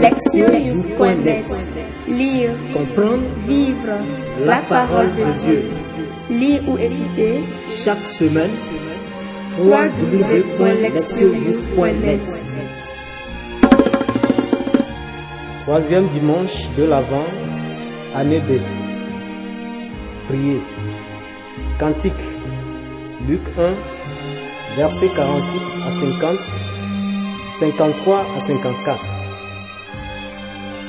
Lectionnews.net Lire, Comprendre vivre la parole de Dieu. Lire ou écouter chaque semaine. www.lectionnews.net Troisième dimanche de l'Avent, année B. Priez. Cantique. Luc 1, versets 46 à 50, 53 à 54.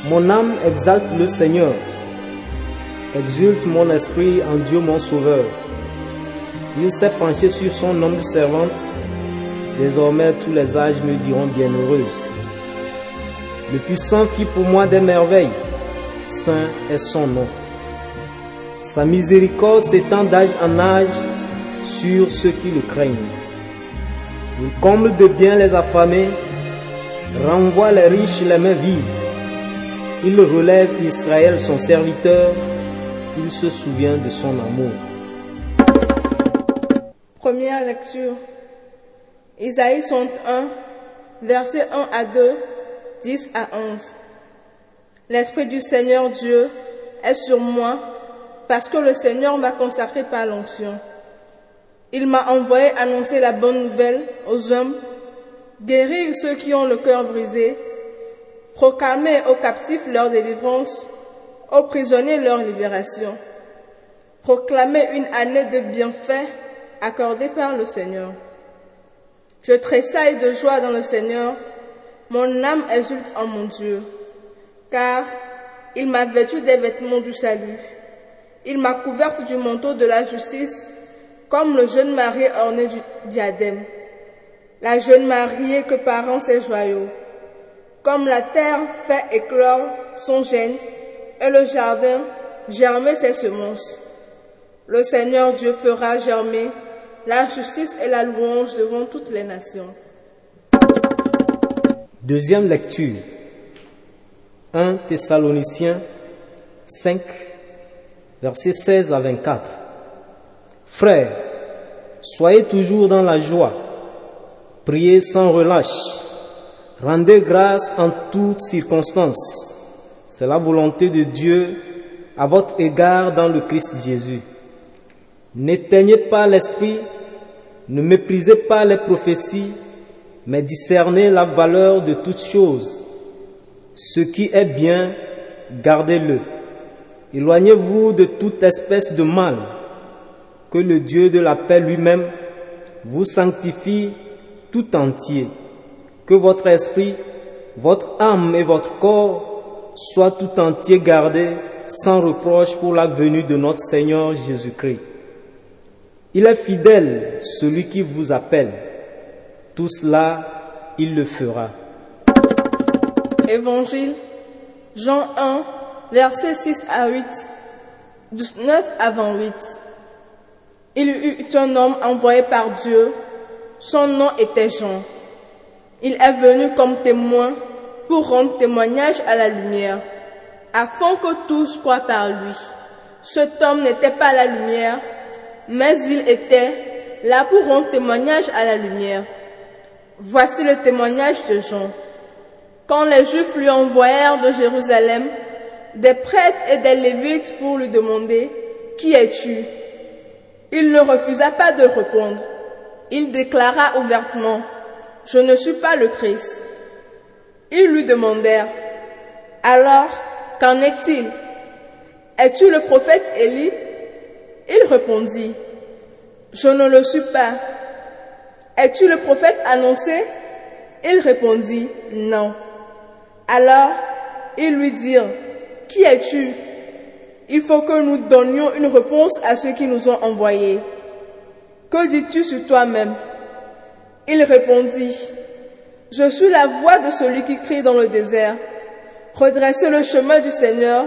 Mon âme exalte le Seigneur. Exulte mon esprit en Dieu mon Sauveur. Il s'est penché sur son homme servante. Désormais tous les âges me diront bienheureuse. Le puissant fit pour moi des merveilles. Saint est son nom. Sa miséricorde s'étend d'âge en âge sur ceux qui le craignent. Il comble de bien les affamés, renvoie les riches les mains vides. Il relève Israël son serviteur, il se souvient de son amour. Première lecture. Isaïe 1, versets 1 à 2, 10 à 11. L'Esprit du Seigneur Dieu est sur moi parce que le Seigneur m'a consacré par l'onction. Il m'a envoyé annoncer la bonne nouvelle aux hommes, guérir ceux qui ont le cœur brisé, proclamer aux captifs leur délivrance, aux prisonniers leur libération, proclamer une année de bienfaits accordée par le Seigneur. Je tressaille de joie dans le Seigneur, mon âme exulte en mon Dieu, car il m'a vêtu des vêtements du salut, il m'a couverte du manteau de la justice, comme le jeune marié orné du diadème, la jeune mariée que parent ses joyaux. Comme la terre fait éclore son gène et le jardin germer ses semences. Le Seigneur Dieu fera germer la justice et la louange devant toutes les nations. Deuxième lecture. 1 Thessaloniciens 5, versets 16 à 24. Frères, soyez toujours dans la joie, priez sans relâche, rendez grâce en toutes circonstances. C'est la volonté de Dieu à votre égard dans le Christ Jésus. N'éteignez pas l'esprit, ne méprisez pas les prophéties, mais discernez la valeur de toutes choses. Ce qui est bien, gardez-le. Éloignez-vous de toute espèce de mal. Que le Dieu de la paix lui-même vous sanctifie tout entier. Que votre esprit, votre âme et votre corps soient tout entier gardés sans reproche pour la venue de notre Seigneur Jésus-Christ. Il est fidèle, celui qui vous appelle. Tout cela, il le fera. Évangile, Jean 1, versets 6 à 8, 9 à 28. Il y eut un homme envoyé par Dieu, son nom était Jean. Il est venu comme témoin pour rendre témoignage à la lumière, afin que tous croient par lui. Cet homme n'était pas la lumière, mais il était là pour rendre témoignage à la lumière. Voici le témoignage de Jean. Quand les Juifs lui envoyèrent de Jérusalem des prêtres et des lévites pour lui demander Qui es-tu? Il ne refusa pas de répondre. Il déclara ouvertement Je ne suis pas le Christ. Ils lui demandèrent Alors, qu'en est-il? Es-tu le prophète Élie? Il répondit Je ne le suis pas. Es-tu le prophète annoncé? Il répondit Non. Alors, ils lui dirent, Qui es-tu? Il faut que nous donnions une réponse à ceux qui nous ont envoyés. Que dis-tu sur toi-même? Il répondit, Je suis la voix de celui qui crie dans le désert. Redressez le chemin du Seigneur,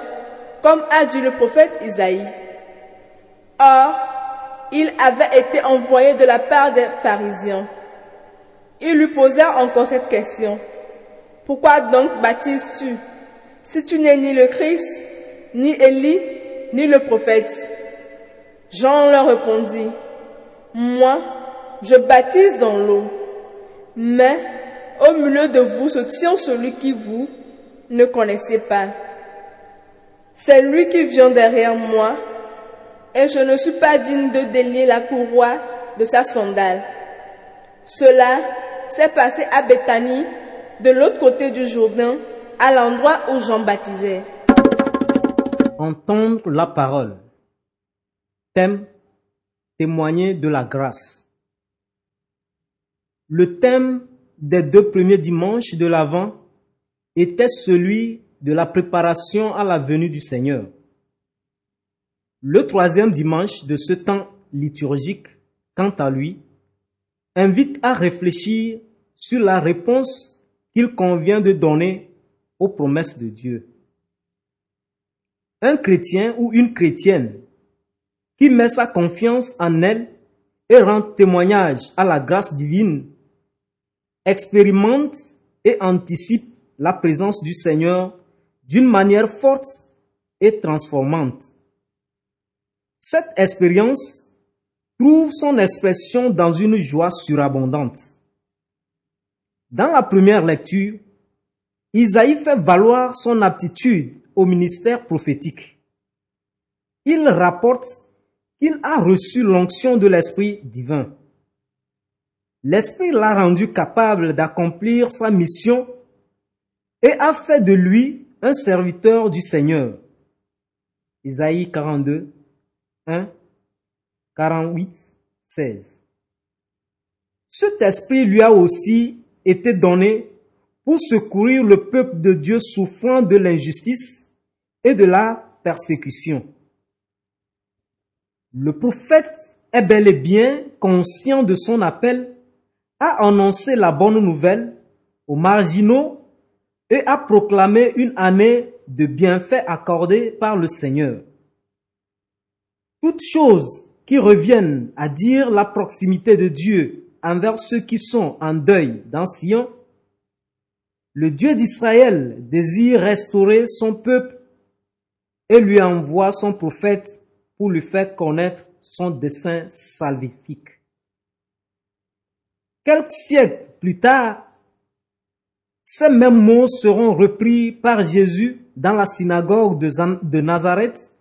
comme a dit le prophète Isaïe. Or, il avait été envoyé de la part des pharisiens. Ils lui posèrent encore cette question. Pourquoi donc baptises-tu si tu n'es ni le Christ, ni Élie, ni le prophète? Jean leur répondit, Moi, je baptise dans l'eau, mais au milieu de vous se tient celui qui vous, ne connaissez pas. C'est lui qui vient derrière moi, et je ne suis pas digne de délier la courroie de sa sandale. Cela s'est passé à Bethanie, de l'autre côté du Jourdain, à l'endroit où Jean baptisait. Entendre la parole. Thème témoigner de la grâce. Le thème des deux premiers dimanches de l'Avent était celui de la préparation à la venue du Seigneur. Le troisième dimanche de ce temps liturgique, quant à lui, invite à réfléchir sur la réponse qu'il convient de donner aux promesses de Dieu. Un chrétien ou une chrétienne qui met sa confiance en elle et rend témoignage à la grâce divine, expérimente et anticipe la présence du Seigneur d'une manière forte et transformante. Cette expérience trouve son expression dans une joie surabondante. Dans la première lecture, Isaïe fait valoir son aptitude au ministère prophétique. Il rapporte qu'il a reçu l'onction de l'Esprit divin. L'Esprit l'a rendu capable d'accomplir sa mission et a fait de lui un serviteur du Seigneur. Isaïe 42, 1, 48, 16. Cet esprit lui a aussi été donné pour secourir le peuple de Dieu souffrant de l'injustice et de la persécution. Le prophète est bel et bien conscient de son appel à annoncer la bonne nouvelle aux marginaux et à proclamer une année de bienfaits accordés par le Seigneur. Toutes choses qui reviennent à dire la proximité de Dieu envers ceux qui sont en deuil dans Sion, le Dieu d'Israël désire restaurer son peuple et lui envoie son prophète pour lui faire connaître son dessein salvifique. Quelques siècles plus tard, ces mêmes mots seront repris par Jésus dans la synagogue de Nazareth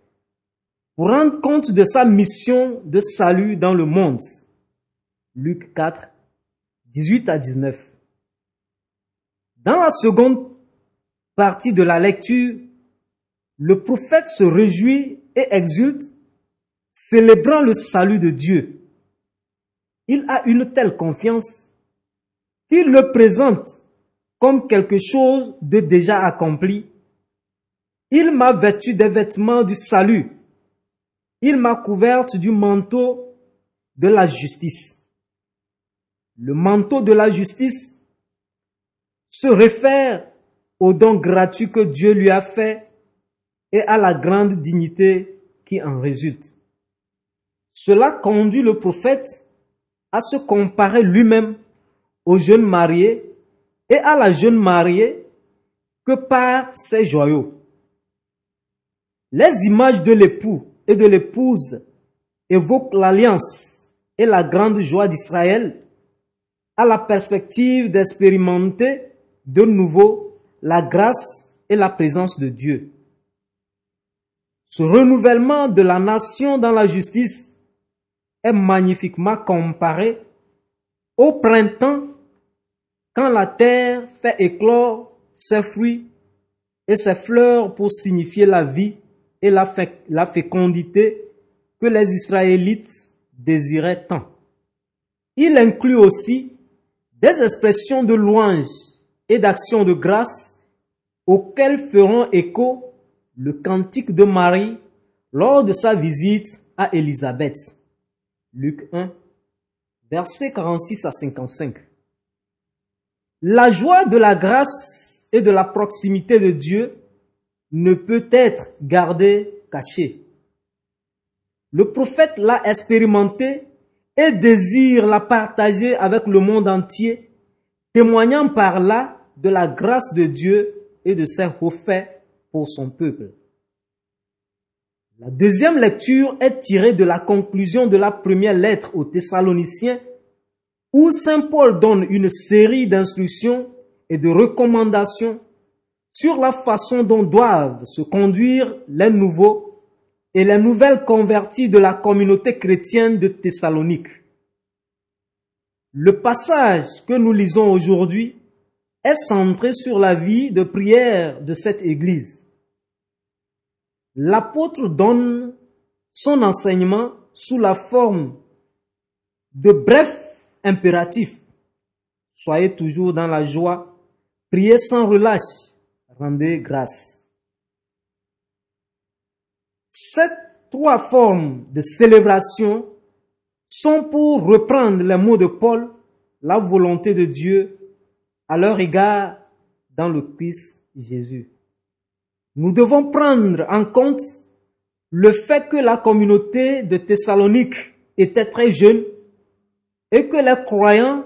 pour rendre compte de sa mission de salut dans le monde. Luc 4, 18 à 19. Dans la seconde partie de la lecture, le prophète se réjouit et exulte célébrant le salut de Dieu. Il a une telle confiance qu'il le présente comme quelque chose de déjà accompli. Il m'a vêtu des vêtements du salut. Il m'a couverte du manteau de la justice. Le manteau de la justice se réfère au don gratuit que Dieu lui a fait et à la grande dignité qui en résulte. Cela conduit le prophète à se comparer lui-même au jeune marié et à la jeune mariée que par ses joyaux. Les images de l'époux et de l'épouse évoquent l'alliance et la grande joie d'Israël à la perspective d'expérimenter de nouveau la grâce et la présence de Dieu. Ce renouvellement de la nation dans la justice est magnifiquement comparé au printemps quand la terre fait éclore ses fruits et ses fleurs pour signifier la vie et la, fécondité que les Israélites désiraient tant. Il inclut aussi des expressions de louange et d'action de grâce auxquelles feront écho le cantique de Marie lors de sa visite à Élisabeth. Luc 1, versets 46 à 55. La joie de la grâce et de la proximité de Dieu ne peut être gardée cachée. Le prophète l'a expérimenté et désire la partager avec le monde entier, témoignant par là de la grâce de Dieu et de ses hauts faits pour son peuple. La deuxième lecture est tirée de la conclusion de la première lettre aux Thessaloniciens, où Saint Paul donne une série d'instructions et de recommandations sur la façon dont doivent se conduire les nouveaux et les nouvelles convertis de la communauté chrétienne de Thessalonique. Le passage que nous lisons aujourd'hui est centré sur la vie de prière de cette Église. L'apôtre donne son enseignement sous la forme de brefs impératifs. Soyez toujours dans la joie, priez sans relâche, rendez grâce. Ces trois formes de célébration sont pour reprendre les mots de Paul, la volonté de Dieu à leur égard dans le Christ Jésus. Nous devons prendre en compte le fait que la communauté de Thessalonique était très jeune et que les croyants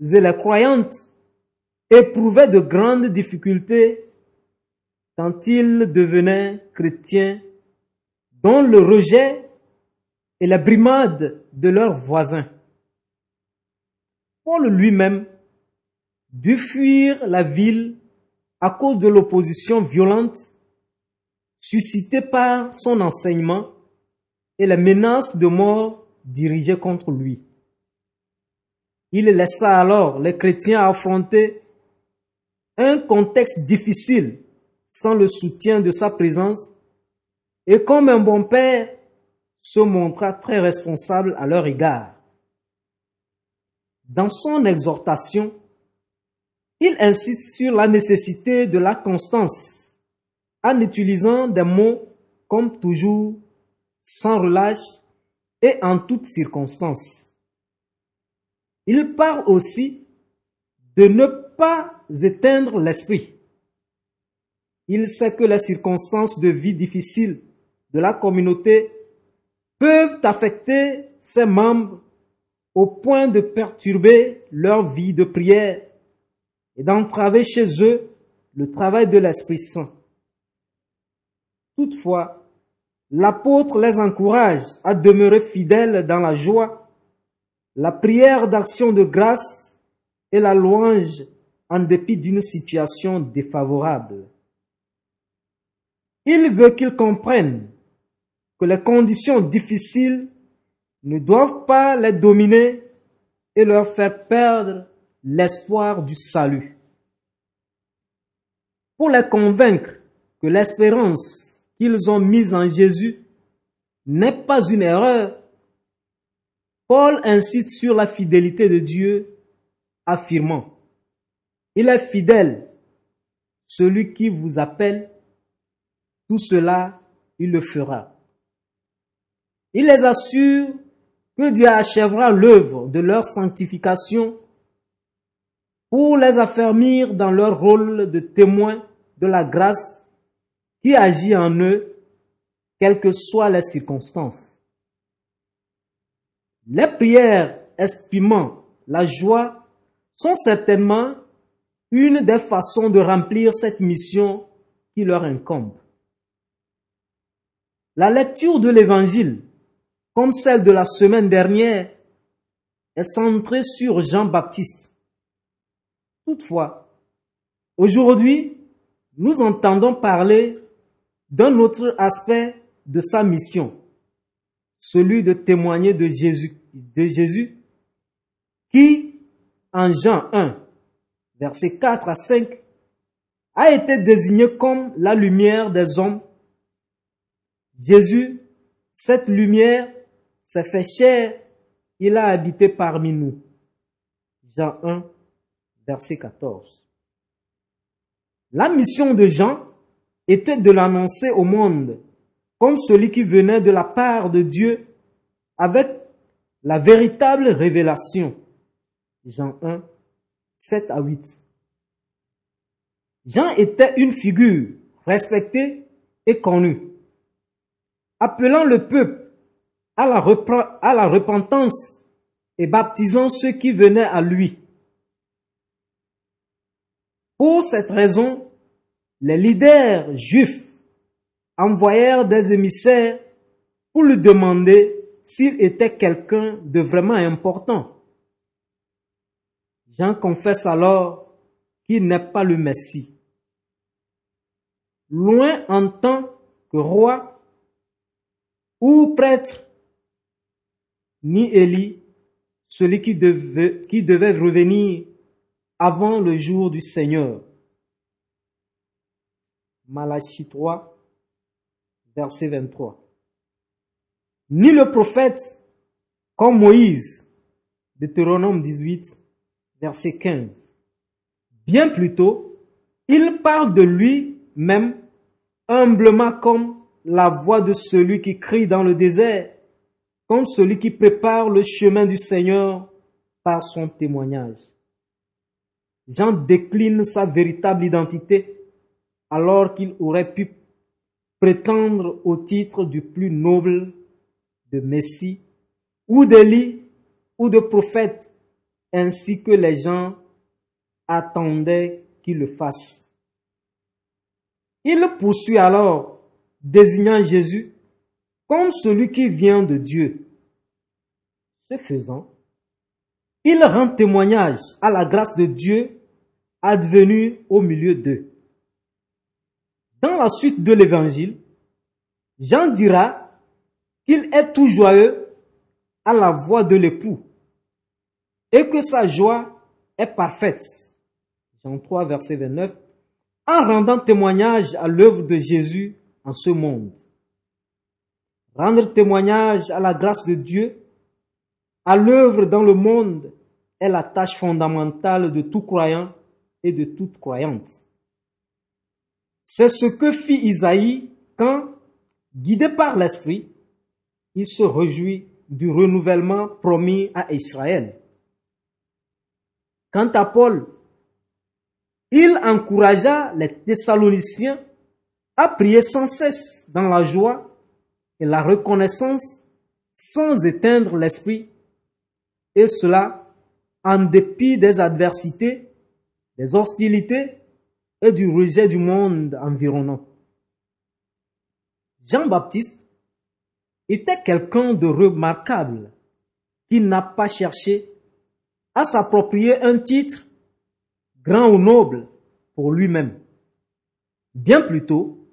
et les croyantes éprouvaient de grandes difficultés quand ils devenaient chrétiens, dont le rejet et la brimade de leurs voisins. Paul lui-même dut fuir la ville à cause de l'opposition violente suscitée par son enseignement et la menace de mort dirigée contre lui. Il laissa alors les chrétiens affronter un contexte difficile sans le soutien de sa présence et comme un bon père se montra très responsable à leur égard. Dans son exhortation, il insiste sur la nécessité de la constance en utilisant des mots comme toujours, sans relâche et en toutes circonstances. Il parle aussi de ne pas éteindre l'esprit. Il sait que les circonstances de vie difficiles de la communauté peuvent affecter ses membres au point de perturber leur vie de prière et d'entraver chez eux le travail de l'Esprit Saint. Toutefois, l'apôtre les encourage à demeurer fidèles dans la joie, la prière d'action de grâce et la louange en dépit d'une situation défavorable. Il veut qu'ils comprennent que les conditions difficiles ne doivent pas les dominer et leur faire perdre l'espoir du salut. Pour les convaincre que l'espérance qu'ils ont mise en Jésus n'est pas une erreur, Paul incite sur la fidélité de Dieu, affirmant, Il est fidèle, celui qui vous appelle, tout cela, il le fera. Il les assure que Dieu achèvera l'œuvre de leur sanctification pour les affermir dans leur rôle de témoins de la grâce qui agit en eux, quelles que soient les circonstances. Les prières exprimant la joie sont certainement une des façons de remplir cette mission qui leur incombe. La lecture de l'Évangile, comme celle de la semaine dernière, est centrée sur Jean-Baptiste Toutefois, aujourd'hui, nous entendons parler d'un autre aspect de sa mission, celui de témoigner de Jésus, de Jésus qui, en Jean 1, versets 4 à 5, a été désigné comme la lumière des hommes. Jésus, cette lumière, s'est fait chair, il a habité parmi nous. Jean 1, verset 14. La mission de Jean était de l'annoncer au monde comme celui qui venait de la part de Dieu avec la véritable révélation. Jean 1, 7 à 8. Jean était une figure respectée et connue, appelant le peuple à la, à la repentance et baptisant ceux qui venaient à lui. Pour cette raison, les leaders juifs envoyèrent des émissaires pour lui demander s'il était quelqu'un de vraiment important. Jean confesse alors qu'il n'est pas le Messie. loin en tant que roi ou prêtre, ni Élie, celui qui devait, qui devait revenir avant le jour du Seigneur. Malachie 3, verset 23. Ni le prophète comme Moïse, Deutéronome 18, verset 15. Bien plutôt, il parle de lui-même humblement comme la voix de celui qui crie dans le désert, comme celui qui prépare le chemin du Seigneur par son témoignage. Jean décline sa véritable identité alors qu'il aurait pu prétendre au titre du plus noble de Messie ou d'Élie ou de prophète ainsi que les gens attendaient qu'il le fasse. Il poursuit alors, désignant Jésus comme celui qui vient de Dieu. Ce faisant, il rend témoignage à la grâce de Dieu advenue au milieu d'eux. Dans la suite de l'évangile, Jean dira qu'il est tout joyeux à la voix de l'époux et que sa joie est parfaite. Jean 3, verset 29, en rendant témoignage à l'œuvre de Jésus en ce monde. Rendre témoignage à la grâce de Dieu, à l'œuvre dans le monde, est la tâche fondamentale de tout croyant et de toute croyante. C'est ce que fit Isaïe quand, guidé par l'Esprit, il se réjouit du renouvellement promis à Israël. Quant à Paul, il encouragea les Thessaloniciens à prier sans cesse dans la joie et la reconnaissance sans éteindre l'esprit, et cela en dépit des adversités, hostilités et du rejet du monde environnant. Jean-Baptiste était quelqu'un de remarquable qui n'a pas cherché à s'approprier un titre grand ou noble pour lui-même. Bien plutôt,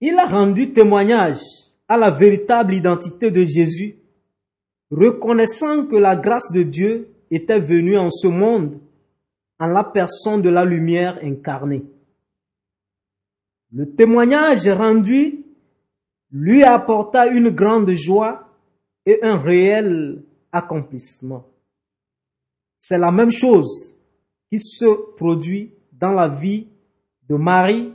il a rendu témoignage à la véritable identité de Jésus, reconnaissant que la grâce de Dieu était venue en ce monde en la personne de la lumière incarnée. Le témoignage rendu lui apporta une grande joie et un réel accomplissement. C'est la même chose qui se produit dans la vie de Marie,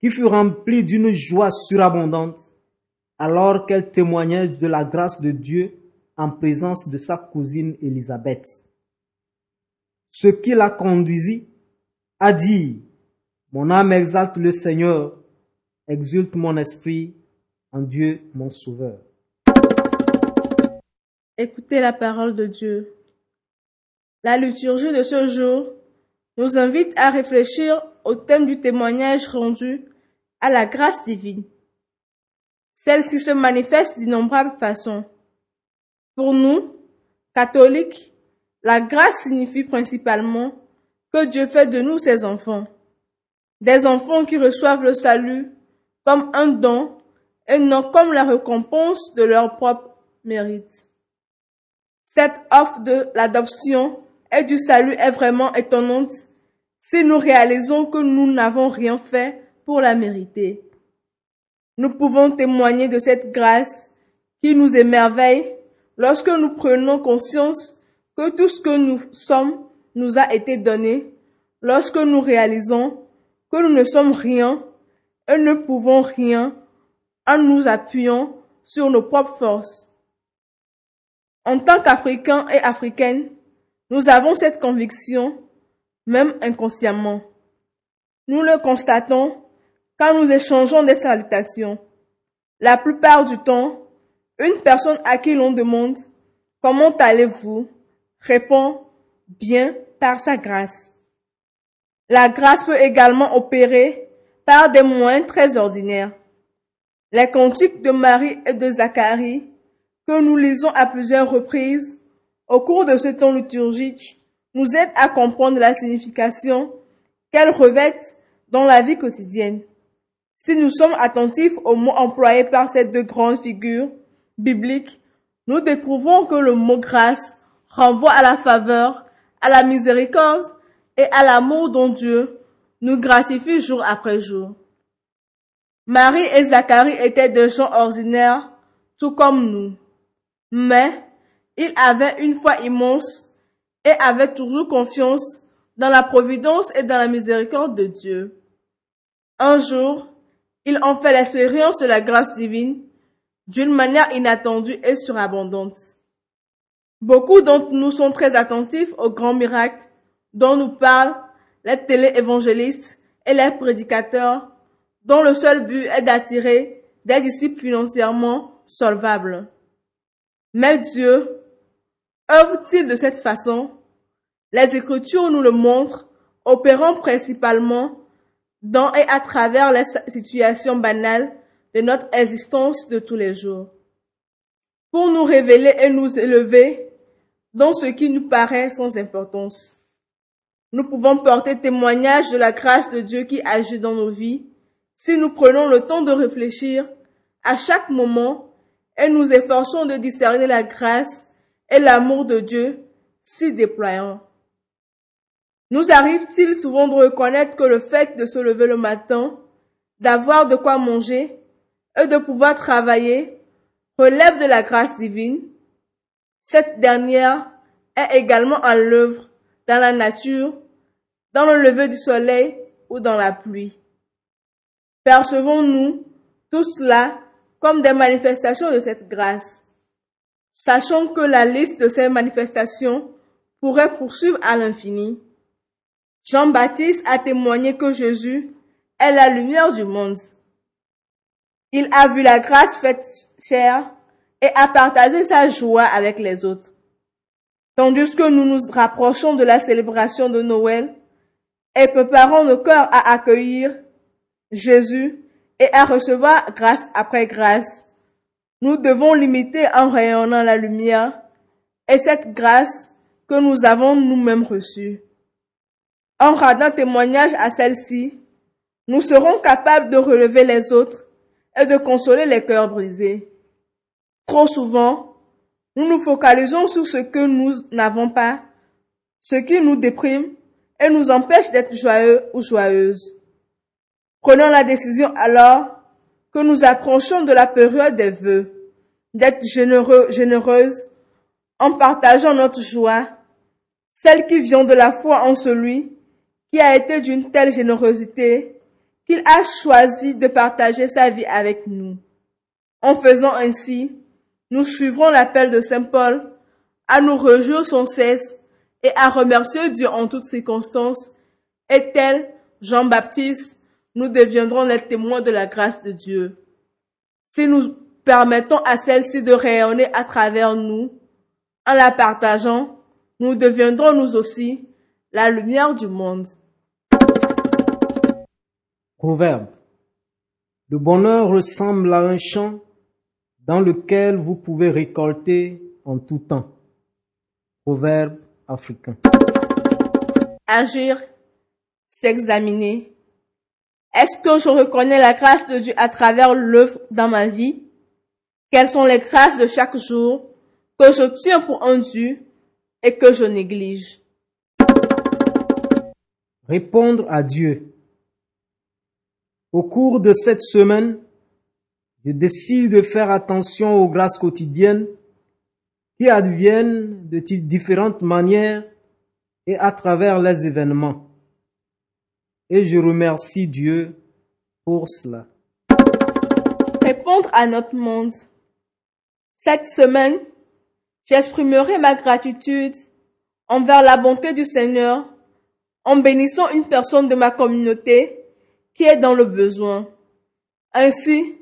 qui fut remplie d'une joie surabondante alors qu'elle témoignait de la grâce de Dieu en présence de sa cousine Élisabeth. Ce qui la conduisit à dire, mon âme exalte le Seigneur, exulte mon esprit en Dieu mon Sauveur. Écoutez la parole de Dieu. La liturgie de ce jour nous invite à réfléchir au thème du témoignage rendu à la grâce divine. Celle-ci se manifeste d'innombrables façons. Pour nous, catholiques, la grâce signifie principalement que Dieu fait de nous ses enfants. Des enfants qui reçoivent le salut comme un don et non comme la récompense de leur propre mérite. Cette offre de l'adoption et du salut est vraiment étonnante si nous réalisons que nous n'avons rien fait pour la mériter. Nous pouvons témoigner de cette grâce qui nous émerveille lorsque nous prenons conscience que tout ce que nous sommes nous a été donné, lorsque nous réalisons que nous ne sommes rien et ne pouvons rien en nous appuyant sur nos propres forces. En tant qu'Africains et Africaines, nous avons cette conviction, même inconsciemment. Nous le constatons quand nous échangeons des salutations. La plupart du temps, une personne à qui l'on demande comment allez-vous? Répond bien par sa grâce. La grâce peut également opérer par des moyens très ordinaires. Les cantiques de Marie et de Zacharie, que nous lisons à plusieurs reprises au cours de ce temps liturgique, nous aident à comprendre la signification qu'elles revêtent dans la vie quotidienne. Si nous sommes attentifs aux mots employés par ces deux grandes figures bibliques, nous découvrons que le mot grâce renvoie à la faveur, à la miséricorde et à l'amour dont Dieu nous gratifie jour après jour. Marie et Zacharie étaient des gens ordinaires, tout comme nous. Mais ils avaient une foi immense et avaient toujours confiance dans la providence et dans la miséricorde de Dieu. Un jour, ils ont fait l'expérience de la grâce divine d'une manière inattendue et surabondante. Beaucoup d'entre nous sont très attentifs aux grands miracles dont nous parlent les téléévangélistes et les prédicateurs dont le seul but est d'attirer des disciples financièrement solvables. Mais Dieu œuvre-t-il de cette façon? Les Écritures nous le montrent, opérant principalement dans et à travers les situations banales de notre existence de tous les jours, pour nous révéler et nous élever dans ce qui nous paraît sans importance. Nous pouvons porter témoignage de la grâce de Dieu qui agit dans nos vies si nous prenons le temps de réfléchir à chaque moment et nous efforçons de discerner la grâce et l'amour de Dieu si déployant. Nous arrive-t-il souvent de reconnaître que le fait de se lever le matin, d'avoir de quoi manger et de pouvoir travailler relève de la grâce divine? Cette dernière est également en l'œuvre dans la nature, dans le lever du soleil ou dans la pluie. Percevons-nous tout cela comme des manifestations de cette grâce, sachant que la liste de ces manifestations pourrait poursuivre à l'infini. Jean-Baptiste a témoigné que Jésus est la lumière du monde. Il a vu la grâce faite chair et a partagé sa joie avec les autres. Tandis que nous nous rapprochons de la célébration de Noël et préparons nos cœurs à accueillir Jésus et à recevoir grâce après grâce, nous devons limiter en rayonnant la lumière et cette grâce que nous avons nous-mêmes reçue. En rendant témoignage à celle-ci, nous serons capables de relever les autres et de consoler les cœurs brisés. Trop souvent, nous nous focalisons sur ce que nous n'avons pas, ce qui nous déprime et nous empêche d'être joyeux ou joyeuses. Prenons la décision alors que nous approchons de la période des vœux, d'être généreux, généreuse en partageant notre joie, celle qui vient de la foi en celui qui a été d'une telle générosité qu'il a choisi de partager sa vie avec nous. En faisant ainsi, nous suivrons l'appel de Saint Paul à nous réjouir sans cesse et à remercier Dieu en toutes circonstances, et tel Jean-Baptiste, nous deviendrons les témoins de la grâce de Dieu. Si nous permettons à celle-ci de rayonner à travers nous, en la partageant, nous deviendrons nous aussi la lumière du monde. Proverbe. Le bonheur ressemble à un champ dans lequel vous pouvez récolter en tout temps. Proverbe africain. Agir, s'examiner. Est-ce que je reconnais la grâce de Dieu à travers l'œuvre dans ma vie? Quelles sont les grâces de chaque jour que je tiens pour un Dieu et que je néglige? Répondre à Dieu. Au cours de cette semaine, je décide de faire attention aux grâces quotidiennes qui adviennent de différentes manières et à travers les événements. Et je remercie Dieu pour cela. Répondre à notre monde. Cette semaine, j'exprimerai ma gratitude envers la bonté du Seigneur en bénissant une personne de ma communauté qui est dans le besoin. Ainsi,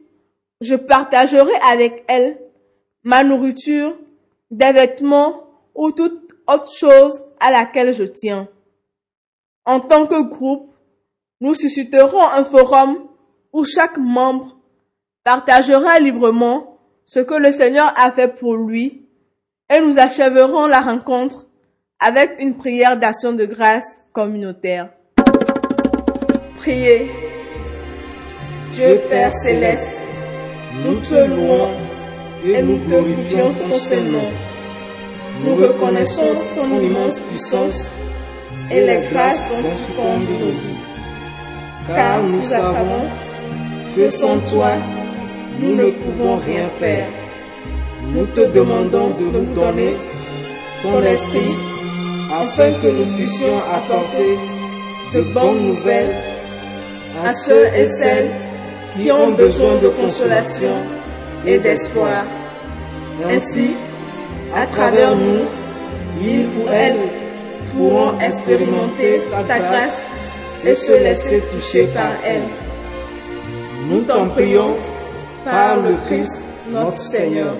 je partagerai avec elle ma nourriture, des vêtements ou toute autre chose à laquelle je tiens. En tant que groupe, nous susciterons un forum où chaque membre partagera librement ce que le Seigneur a fait pour lui et nous achèverons la rencontre avec une prière d'action de grâce communautaire. Priez. Dieu Père céleste, nous te louons et nous glorifions ton Saint-Nom. Nous reconnaissons ton immense puissance et les grâces dont tu combles nos vies. Car nous savons que sans toi, nous ne pouvons rien faire. Nous te demandons de nous donner ton esprit afin que nous puissions apporter de bonnes nouvelles à ceux et celles qui ont besoin de consolation et d'espoir. Ainsi, à travers nous, ils ou elles pourront expérimenter ta grâce et se laisser toucher par elle. Nous t'en prions par le Christ notre Seigneur.